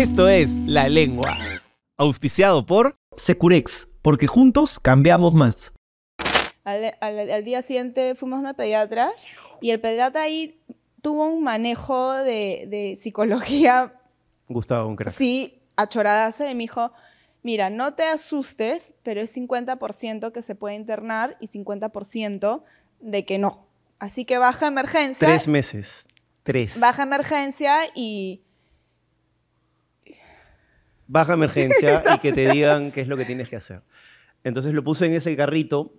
Esto es La Lengua. Auspiciado por Securex, porque juntos cambiamos más. Al, al- al día siguiente fuimos a una pediatra y el pediatra ahí tuvo un manejo de, de psicología, Gustavo, un crack. sí, achoradaza, y me dijo, mira, no te asustes, pero es 50% que se puede internar y 50% de que no. Así que baja emergencia. Tres meses. Tres. Baja emergencia y Baja emergencia y que te digan qué es lo que tienes que hacer. Entonces lo puse en ese carrito,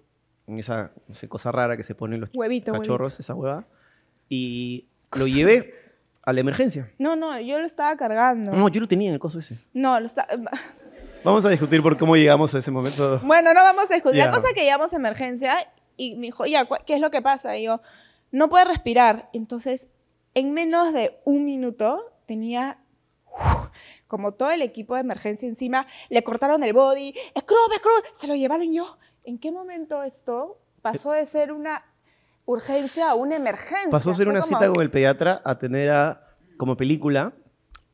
en esa, sé, cosa rara que se ponen los Huevito, cachorros, esa hueva, y lo llevé a la emergencia. No, no, yo lo estaba cargando. No, yo lo tenía en el coso ese. No, lo estaba... Vamos a discutir por cómo llegamos a ese momento. Bueno, no vamos a discutir. Ya. La cosa es que llegamos a emergencia y me dijo, ya, ¿cu- ¿qué es lo que pasa? Y yo, no puede respirar. Entonces, en menos de un minuto tenía uf, como todo el equipo de emergencia encima. Le cortaron el body. ¡Scrub, scrub! Se lo llevaron yo. ¿En qué momento esto pasó de ser una urgencia a una emergencia? Pasó a ser una como- cita con el pediatra a tener a, como película,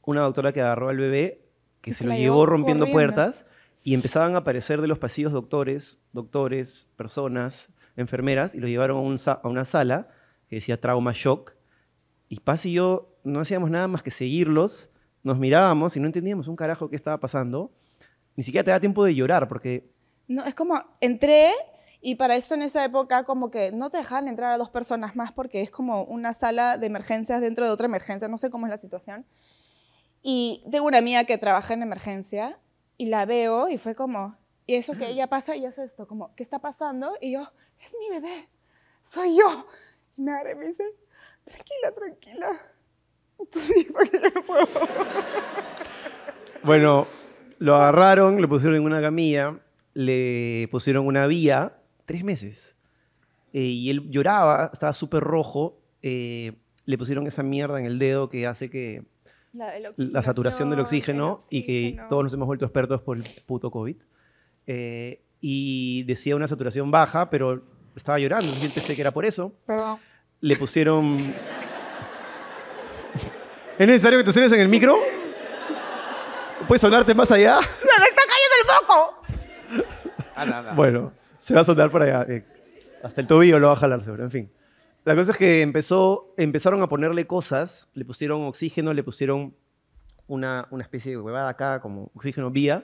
una doctora que agarró al bebé, que se, se lo llevó rompiendo corriendo. puertas y empezaban a aparecer de los pasillos doctores, doctores, personas, enfermeras, y lo llevaron a, un a una sala que decía trauma shock. Y Paz y yo no hacíamos nada más que seguirlos, nos mirábamos y no entendíamos un carajo qué estaba pasando. Ni siquiera te da tiempo de llorar porque No, es como, entré y para esto en esa época como que no te dejaban entrar a dos personas más porque es como una sala de emergencias dentro de otra emergencia, no sé cómo es la situación. Y tengo una amiga que trabaja en emergencia y la veo y fue como, y eso que ella pasa y hace esto, como, ¿qué está pasando? Y yo, es mi bebé, soy yo. Y me agarra y me dice, tranquila, tranquila. Entonces, porque yo no puedo. Bueno, lo agarraron, le pusieron en una camilla, le pusieron una vía, tres meses. Eh, y él lloraba, estaba súper rojo. eh, le pusieron esa mierda en el dedo que hace que La, saturación del oxígeno, el y que oxígeno. todos nos hemos vuelto expertos por el puto COVID. Eh, y decía una saturación baja, pero estaba llorando, yo pensé que era por eso. Perdón. Le pusieron... ¿Es necesario que te suenes en el micro? ¿Puedes sonarte más allá? ¡Me está cayendo el moco! Anda. Bueno, se va a sonar por allá. eh, hasta el tobillo lo va a jalar seguro, en fin. La cosa es que empezó, empezaron a ponerle cosas, le pusieron oxígeno, le pusieron una, una especie de huevada acá, como oxígeno vía,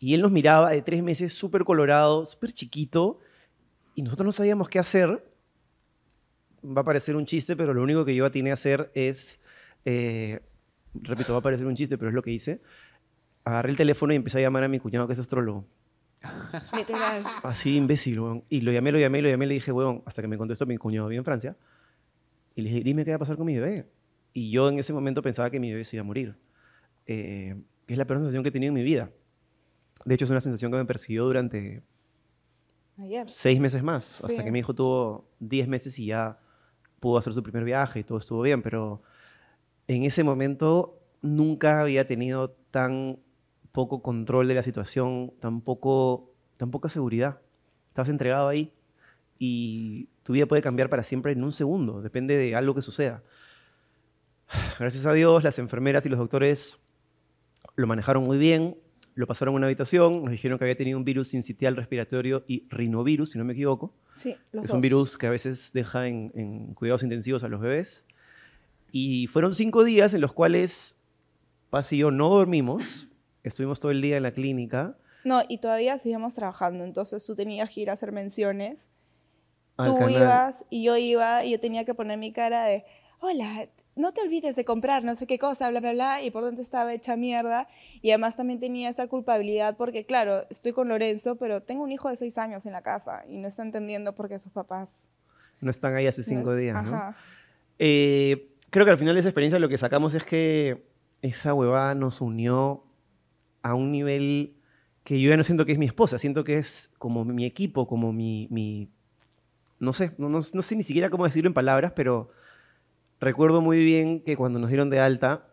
y él nos miraba de tres meses, súper colorado, súper chiquito, y nosotros no sabíamos qué hacer. Va a parecer un chiste, pero lo único que yo atiné a hacer es, eh, repito, va a parecer un chiste, pero es lo que hice. Agarré el teléfono y empecé a llamar a mi cuñado que es astrólogo. Literal. Así imbécil, weón. Y lo llamé, lo llamé, lo llamé, le dije, weón, hasta que me contestó mi cuñado vive en Francia. Y le dije, dime qué va a pasar con mi bebé. Y yo en ese momento pensaba que mi bebé se iba a morir. Eh, es la peor sensación que he tenido en mi vida. De hecho, es una sensación que me persiguió durante Ayer. seis meses más, hasta que mi hijo tuvo diez meses y ya pudo hacer su primer viaje y todo estuvo bien. Pero en ese momento nunca había tenido tan poco control de la situación, tan, poco, tan poca seguridad. Estás entregado ahí y tu vida puede cambiar para siempre en un segundo, depende de algo que suceda. Gracias a Dios, las enfermeras y los doctores lo manejaron muy bien, lo pasaron a una habitación, nos dijeron que había tenido un virus sincitial respiratorio y rinovirus, si no me equivoco. Sí, los Es dos. un virus que a veces deja en, en cuidados intensivos a los bebés. Y fueron cinco días en los cuales Paz y yo no dormimos. Estuvimos todo el día en la clínica. No, y todavía seguíamos trabajando, entonces tú tenías que ir a hacer menciones. al tú canal. ibas y yo iba y yo tenía que poner mi cara de, hola, no te olvides de comprar no sé qué cosa, bla, bla, bla, y por dentro estaba hecha mierda. Y además también tenía esa culpabilidad porque, claro, estoy con Lorenzo, pero tengo un hijo de seis años en la casa y no está entendiendo por qué sus papás... No están ahí hace cinco no- días, ¿no? Ajá. Eh, creo que al final de esa experiencia lo que sacamos es que esa huevada nos unió a un nivel que yo ya no siento que es mi esposa, siento que es como mi equipo, como mi... no sé, no, no- sé ni siquiera cómo decirlo en palabras, pero recuerdo muy bien que cuando nos dieron de alta,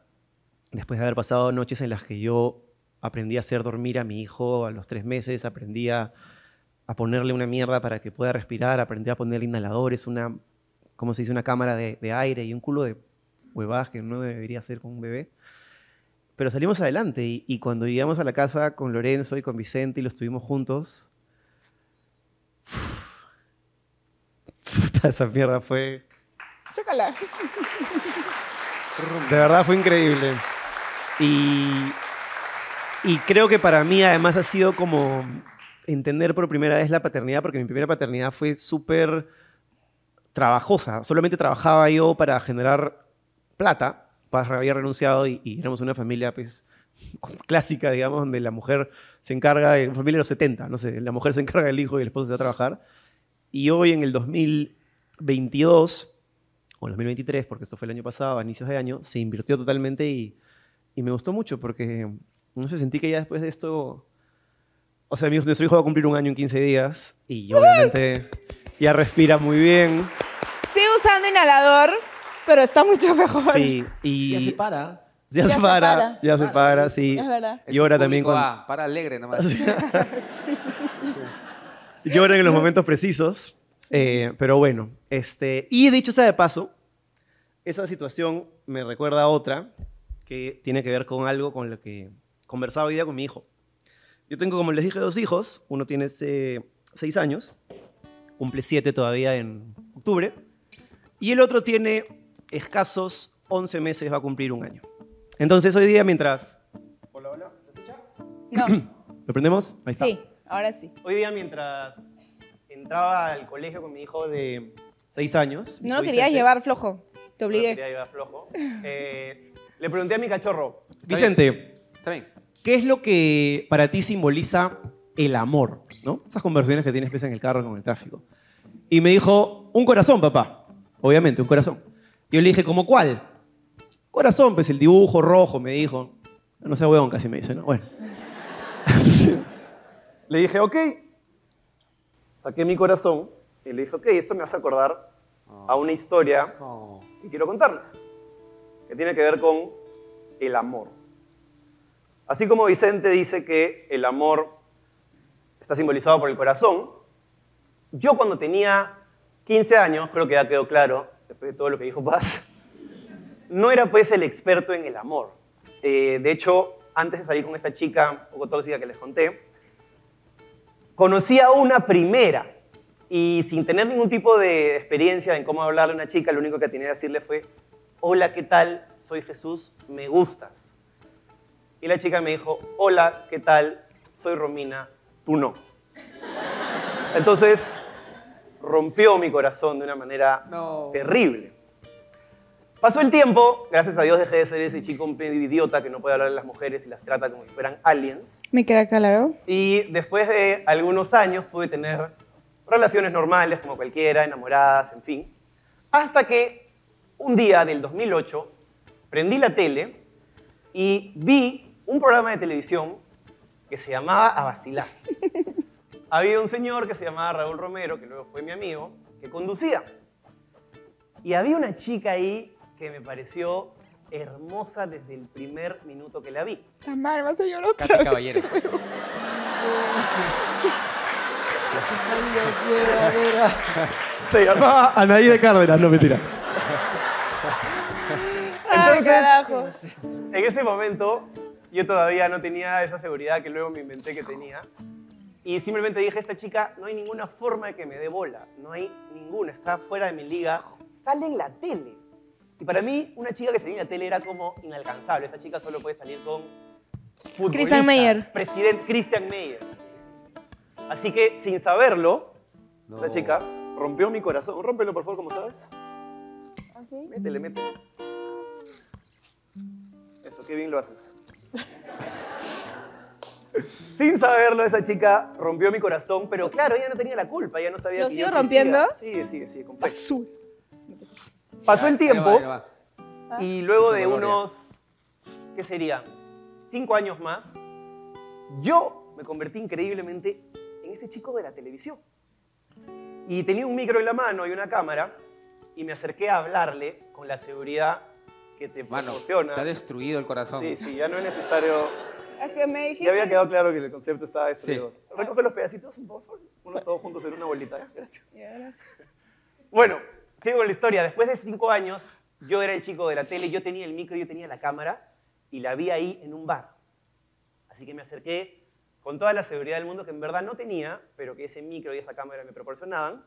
después de haber pasado noches en las que yo aprendí a hacer dormir a mi hijo a los tres meses, aprendí a, ponerle una mierda para que pueda respirar, aprendí a ponerle inhaladores, una, ¿cómo se dice? Una cámara de aire y un culo de huevadas que no debería hacer con un bebé. pero salimos adelante y, y cuando llegamos a la casa con Lorenzo y con Vicente y los estuvimos juntos, puta, esa mierda fue, Chócala. de verdad fue increíble. Y, y creo que para mí además ha sido como entender por primera vez la paternidad, porque mi primera paternidad fue súper trabajosa. Solamente trabajaba yo para generar plata. Padre había renunciado y, y éramos una familia pues, clásica, digamos, donde la mujer se encarga, de familia de los 70, no sé, la mujer se encarga del hijo y el esposo se va a trabajar. Y hoy en el 2022, o el 2023, porque esto fue el año pasado, a inicios de año, se invirtió totalmente y, y me gustó mucho porque, no sé, sentí que ya después de esto, o sea, mi- nuestro hijo va a cumplir un año en 15 días y obviamente ya respira muy bien. Sigue usando inhalador, pero está mucho mejor. Sí, y Ya se para. ya Ya se se para, para. ya se para, sí. Es verdad. Llora también cuando, para alegre nomás. lloran en los momentos precisos. eh, pero bueno, este, y dicho sea de paso, esa situación me recuerda a otra que tiene que ver con algo con lo que conversaba hoy día con mi hijo. Yo tengo, como les dije, dos hijos. Uno tiene eh, seis años, cumple siete todavía en octubre, y el otro tiene escasos 11 meses, va a cumplir un año. Entonces hoy día mientras... Hola, hola, ¿se escucha? No, ¿Lo prendemos? Ahí está. sí, ahora sí. Hoy día mientras entraba al colegio con mi hijo de 6 años. No lo querías Vicente, llevar flojo. Te no lo obligué. quería llevar flojo. eh, le pregunté a mi cachorro, Vicente, Está bien. ¿qué es lo que para ti simboliza el amor? ¿no? Esas conversaciones que tienes en el carro con el tráfico. Y me dijo, un corazón, papá. Obviamente, un corazón. Yo le dije, ¿cómo cuál? Corazón, pues el dibujo rojo, me dijo. No sé, huevón, casi me dice, ¿no? Bueno. Entonces, le dije, ok. Saqué mi corazón y le dije, ok, esto me hace acordar a una historia que quiero contarles, que tiene que ver con el amor. Así como Vicente dice que el amor está simbolizado por el corazón, yo cuando tenía 15 años, creo que ya quedó claro, después de todo lo que dijo Paz, no era pues el experto en el amor. Eh, de hecho, antes de salir con esta chica, un poco tóxica que les conté, conocí a una primera y sin tener ningún tipo de experiencia en cómo hablarle a una chica, lo único que tenía que decirle fue, hola, ¿qué tal? Soy Jesús, me gustas. Y la chica me dijo, hola, ¿qué tal? Soy Romina, tú no. Entonces, rompió mi corazón de una manera No. terrible. Pasó el tiempo, gracias a Dios dejé de ser ese chico medio idiota que no puede hablar de las mujeres y las trata como si fueran aliens. ¿Me queda claro? Y después de algunos años pude tener relaciones normales, como cualquiera, enamoradas, en fin. Hasta que un día del 2008 prendí la tele y vi un programa de televisión que se llamaba A Vacilar. Había un señor que se llamaba Raúl Romero, que luego fue mi amigo, que conducía. Y había una chica ahí que me pareció hermosa desde el primer minuto que la vi. Tan mal, vas a llorar otra Katy vez. Caballero. Se llamaba Anaí de Cárdenas, no mentira. Entonces- carajo. En ese momento yo todavía no tenía esa seguridad que luego me inventé que tenía. Y simplemente dije, esta chica no hay ninguna forma de que me dé bola. No hay ninguna, está fuera de mi liga. Sale en la tele. Y para mí, una chica que salía en la tele era como inalcanzable. Esa chica solo puede salir con futbolistas. Christian Meyer. Presidente Christian Meyer. Así que, sin saberlo, No. esa chica rompió mi corazón. Rómpelo, por favor, como sabes. ¿Así? Métele, métele. Eso, qué bien lo haces. Sin saberlo, esa chica rompió mi corazón, pero claro, ella no tenía la culpa, ella no sabía ¿Lo que yo existía. rompiendo? Sigue, sigue, sigue, confeso. Azul. Pasó el Ahí va, tiempo ahí va. y luego de unos, ¿qué serían? Cinco años más, yo me convertí increíblemente en ese chico de la televisión. Y tenía un micro en la mano y una cámara y me acerqué a hablarle con la seguridad que te Mano, proporciona. te ha destruido el corazón. Sí, sí, ya no es necesario. Es que me dijiste. Ya había quedado claro que el concepto estaba destruido. Recoge los pedacitos, por favor. Unos todos juntos en una bolita. ¿eh? Gracias. Gracias. Bueno, sigo con la historia. Después de cinco años, yo era el chico de la tele, yo tenía el micro, yo tenía la cámara. y la vi ahí en un bar. Así que me acerqué con toda la seguridad del mundo que en verdad no tenía, pero que ese micro y esa cámara me proporcionaban,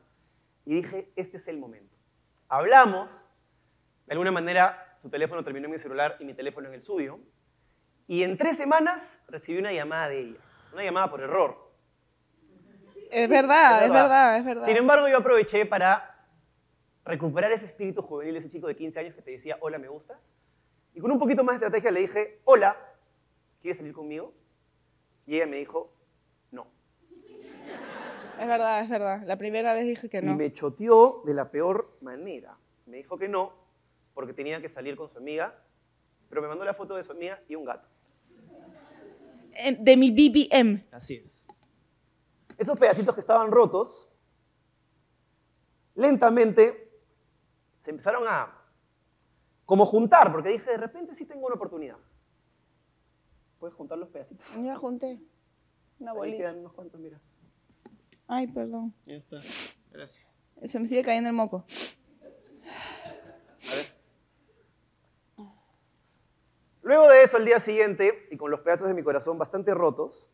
y dije, este es el momento. Hablamos, de alguna manera su teléfono terminó en mi celular y mi teléfono en el suyo, y en tres semanas recibí una llamada de ella, una llamada por error. Es verdad, es verdad, es verdad. Sin embargo, yo aproveché para recuperar ese espíritu juvenil de ese chico de 15 años que te decía, hola, ¿me gustas? Y con un poquito más de estrategia le dije, hola, ¿quieres salir conmigo? Y ella me dijo, no. Es verdad, es verdad. La primera vez dije que Y no. me choteó de la peor manera. Me dijo que no, porque tenía que salir con su amiga, pero me mandó la foto de su amiga y un gato. De mi BBM. Así es. Esos pedacitos que estaban rotos, lentamente se empezaron a como juntar, porque dije, de repente sí tengo una oportunidad. ¿Puedes juntar los pedacitos? Ya junté. Una Ahí bolita. quedan unos cuantos, mira. Ay, perdón. Ya está. Gracias. Se me sigue cayendo el moco. A ver. Luego de eso, al día siguiente, y con los pedazos de mi corazón bastante rotos,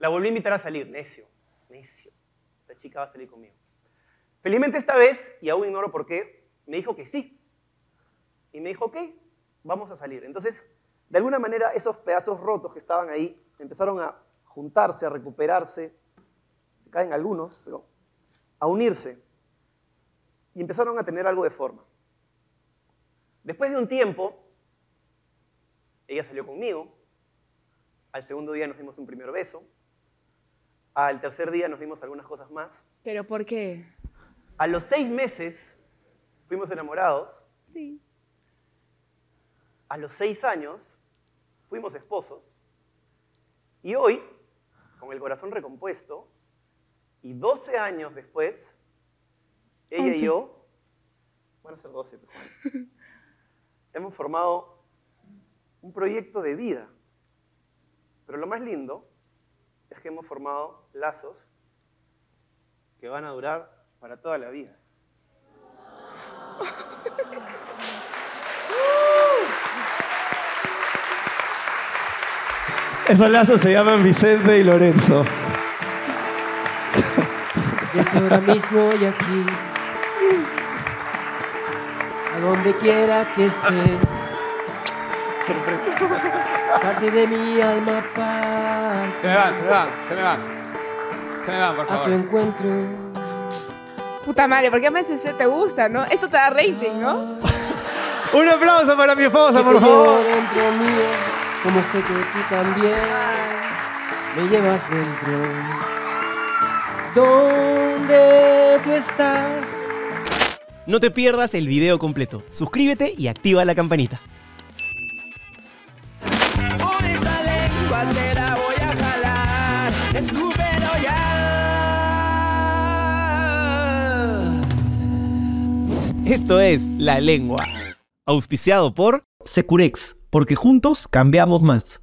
la volví a invitar a salir. Necio, necio. Esta chica va a salir conmigo. Felizmente esta vez, y aún ignoro por qué, me dijo que sí. Y me dijo, ok, vamos a salir. Entonces, de alguna manera, esos pedazos rotos que estaban ahí empezaron a juntarse, a recuperarse. Se caen algunos, pero a unirse. Y empezaron a tener algo de forma. Después de un tiempo, ella salió conmigo. Al segundo día nos dimos un primer beso. Al tercer día nos dimos algunas cosas más. ¿Pero por qué? A los seis meses fuimos enamorados. Sí. A los seis años fuimos esposos. Y hoy, con el corazón recompuesto, y 12 años después, ella Once. y yo, van a ser 12, pero bueno, hemos formado un proyecto de vida. Pero lo más lindo es que hemos formado lazos que van a durar para toda la vida. Esos lazos se llaman Vicente y Lorenzo. Desde ahora mismo y aquí, a donde quiera que estés, parte de mi alma parte Se me van, se me van, se me van. Se me van, por a tu favor. encuentro. Puta madre, ¿por qué MSC te gusta, no? Esto te da rating, ¿no? Un aplauso para mi esposa, por favor. dentro mío, como sé que tú también me llevas dentro. ¿Dónde tú estás? No te pierdas el video completo. Suscríbete y activa la campanita. Esto es La Lengua. Auspiciado por Securex, porque juntos cambiamos más.